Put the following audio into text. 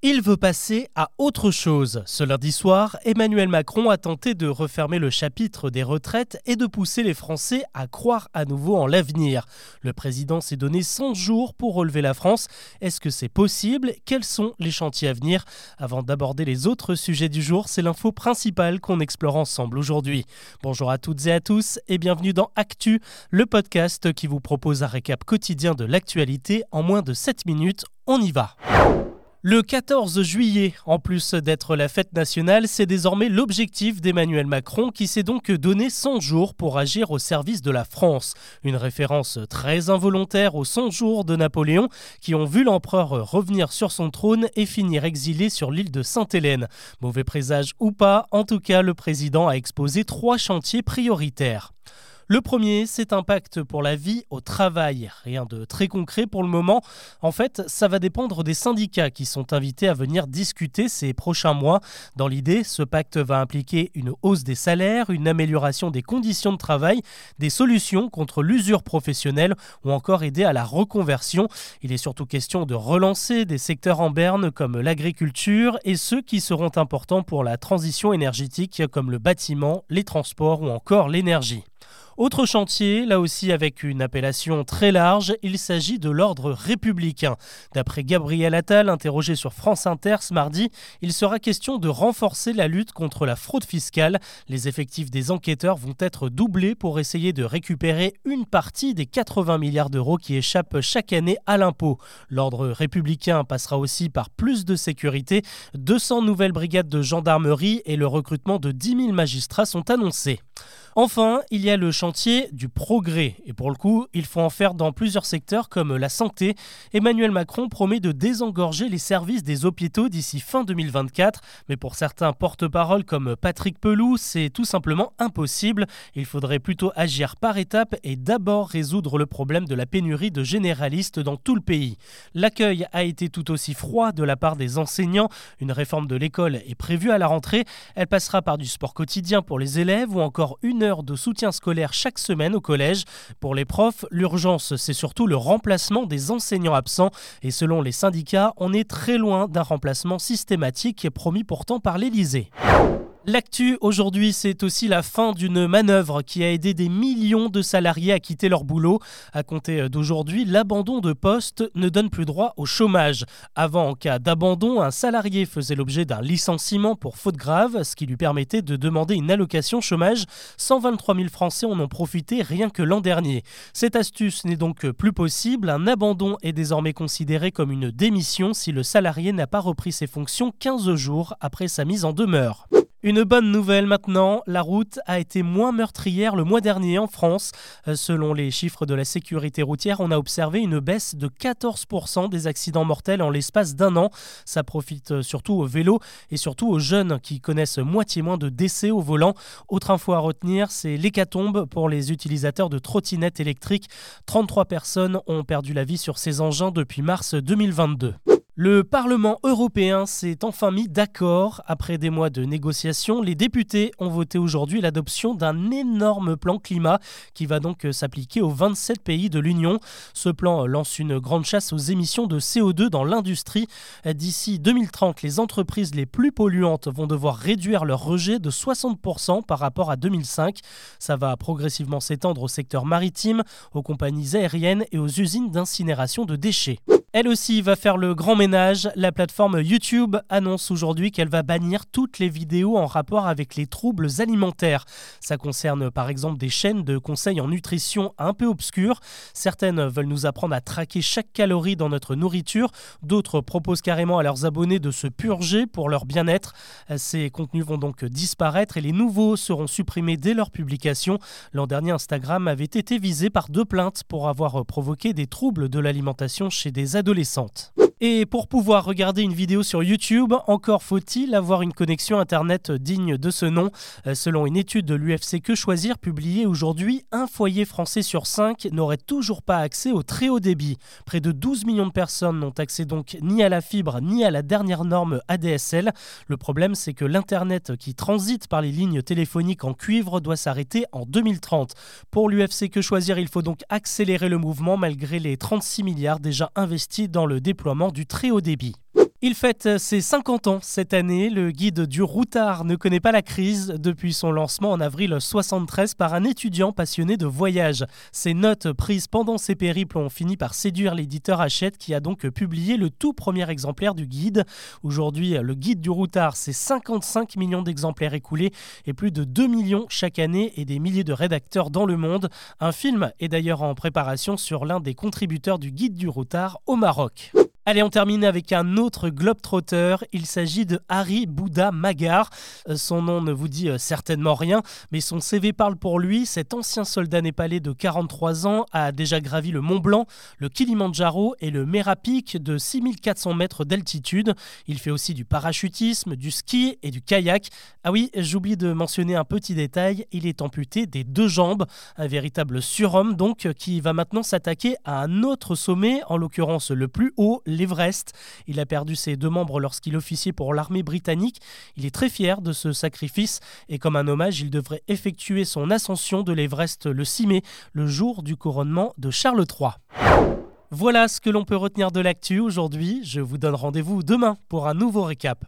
Il veut passer à autre chose. Ce lundi soir, Emmanuel Macron a tenté de refermer le chapitre des retraites et de pousser les Français à croire à nouveau en l'avenir. Le président s'est donné 100 jours pour relever la France. Est-ce que c'est possible? Quels sont les chantiers à venir? Avant d'aborder les autres sujets du jour, c'est l'info principale qu'on explore ensemble aujourd'hui. Bonjour à toutes et à tous et bienvenue dans Actu, le podcast qui vous propose un récap quotidien de l'actualité en moins de 7 minutes. On y va le 14 juillet, en plus d'être la fête nationale, c'est désormais l'objectif d'Emmanuel Macron qui s'est donc donné 100 jours pour agir au service de la France. Une référence très involontaire aux 100 jours de Napoléon qui ont vu l'empereur revenir sur son trône et finir exilé sur l'île de Sainte-Hélène. Mauvais présage ou pas, en tout cas, le président a exposé trois chantiers prioritaires. Le premier, c'est un pacte pour la vie au travail. Rien de très concret pour le moment. En fait, ça va dépendre des syndicats qui sont invités à venir discuter ces prochains mois. Dans l'idée, ce pacte va impliquer une hausse des salaires, une amélioration des conditions de travail, des solutions contre l'usure professionnelle ou encore aider à la reconversion. Il est surtout question de relancer des secteurs en berne comme l'agriculture et ceux qui seront importants pour la transition énergétique comme le bâtiment, les transports ou encore l'énergie. Autre chantier, là aussi avec une appellation très large, il s'agit de l'ordre républicain. D'après Gabriel Attal, interrogé sur France Inter ce mardi, il sera question de renforcer la lutte contre la fraude fiscale. Les effectifs des enquêteurs vont être doublés pour essayer de récupérer une partie des 80 milliards d'euros qui échappent chaque année à l'impôt. L'ordre républicain passera aussi par plus de sécurité. 200 nouvelles brigades de gendarmerie et le recrutement de 10 000 magistrats sont annoncés. Enfin, il y a le chantier du progrès. Et pour le coup, il faut en faire dans plusieurs secteurs comme la santé. Emmanuel Macron promet de désengorger les services des hôpitaux d'ici fin 2024. Mais pour certains porte-parole comme Patrick Peloux, c'est tout simplement impossible. Il faudrait plutôt agir par étapes et d'abord résoudre le problème de la pénurie de généralistes dans tout le pays. L'accueil a été tout aussi froid de la part des enseignants. Une réforme de l'école est prévue à la rentrée. Elle passera par du sport quotidien pour les élèves ou encore une heure de soutien scolaire chaque semaine au collège. Pour les profs, l'urgence, c'est surtout le remplacement des enseignants absents. Et selon les syndicats, on est très loin d'un remplacement systématique promis pourtant par l'Élysée. L'actu aujourd'hui, c'est aussi la fin d'une manœuvre qui a aidé des millions de salariés à quitter leur boulot. À compter d'aujourd'hui, l'abandon de poste ne donne plus droit au chômage. Avant, en cas d'abandon, un salarié faisait l'objet d'un licenciement pour faute grave, ce qui lui permettait de demander une allocation chômage. 123 000 Français en ont profité rien que l'an dernier. Cette astuce n'est donc plus possible. Un abandon est désormais considéré comme une démission si le salarié n'a pas repris ses fonctions 15 jours après sa mise en demeure. Une bonne nouvelle maintenant, la route a été moins meurtrière le mois dernier en France. Euh, selon les chiffres de la sécurité routière, on a observé une baisse de 14% des accidents mortels en l'espace d'un an. Ça profite euh, surtout aux vélos et surtout aux jeunes qui connaissent moitié moins de décès au volant. Autre info à retenir, c'est l'hécatombe pour les utilisateurs de trottinettes électriques. 33 personnes ont perdu la vie sur ces engins depuis mars 2022. Le Parlement européen s'est enfin mis d'accord. Après des mois de négociations, les députés ont voté aujourd'hui l'adoption d'un énorme plan climat qui va donc s'appliquer aux 27 pays de l'Union. Ce plan lance une grande chasse aux émissions de CO2 dans l'industrie. D'ici 2030, les entreprises les plus polluantes vont devoir réduire leur rejet de 60% par rapport à 2005. Ça va progressivement s'étendre au secteur maritime, aux compagnies aériennes et aux usines d'incinération de déchets. Elle aussi va faire le grand ménage. La plateforme YouTube annonce aujourd'hui qu'elle va bannir toutes les vidéos en rapport avec les troubles alimentaires. Ça concerne par exemple des chaînes de conseils en nutrition un peu obscures. Certaines veulent nous apprendre à traquer chaque calorie dans notre nourriture. D'autres proposent carrément à leurs abonnés de se purger pour leur bien-être. Ces contenus vont donc disparaître et les nouveaux seront supprimés dès leur publication. L'an dernier, Instagram avait été visé par deux plaintes pour avoir provoqué des troubles de l'alimentation chez des adolescentes. Et pour pouvoir regarder une vidéo sur YouTube, encore faut-il avoir une connexion Internet digne de ce nom. Euh, selon une étude de l'UFC Que Choisir publiée aujourd'hui, un foyer français sur cinq n'aurait toujours pas accès au très haut débit. Près de 12 millions de personnes n'ont accès donc ni à la fibre ni à la dernière norme ADSL. Le problème, c'est que l'Internet qui transite par les lignes téléphoniques en cuivre doit s'arrêter en 2030. Pour l'UFC Que Choisir, il faut donc accélérer le mouvement malgré les 36 milliards déjà investis dans le déploiement du très haut débit. Il fête ses 50 ans cette année. Le guide du routard ne connaît pas la crise depuis son lancement en avril 73 par un étudiant passionné de voyage. Ses notes prises pendant ses périples ont fini par séduire l'éditeur Hachette qui a donc publié le tout premier exemplaire du guide. Aujourd'hui, le guide du routard, c'est 55 millions d'exemplaires écoulés et plus de 2 millions chaque année et des milliers de rédacteurs dans le monde. Un film est d'ailleurs en préparation sur l'un des contributeurs du guide du routard au Maroc. Allez, on termine avec un autre globe-trotter. Il s'agit de Harry Bouddha Magar. Euh, son nom ne vous dit euh, certainement rien, mais son CV parle pour lui. Cet ancien soldat népalais de 43 ans a déjà gravi le Mont Blanc, le Kilimandjaro et le Merapic de 6400 mètres d'altitude. Il fait aussi du parachutisme, du ski et du kayak. Ah oui, j'oublie de mentionner un petit détail, il est amputé des deux jambes. Un véritable surhomme donc qui va maintenant s'attaquer à un autre sommet, en l'occurrence le plus haut, l'Everest. Il a perdu ses deux membres lorsqu'il officiait pour l'armée britannique. Il est très fier de ce sacrifice et comme un hommage, il devrait effectuer son ascension de l'Everest le 6 mai, le jour du couronnement de Charles III. Voilà ce que l'on peut retenir de l'actu aujourd'hui. Je vous donne rendez-vous demain pour un nouveau récap.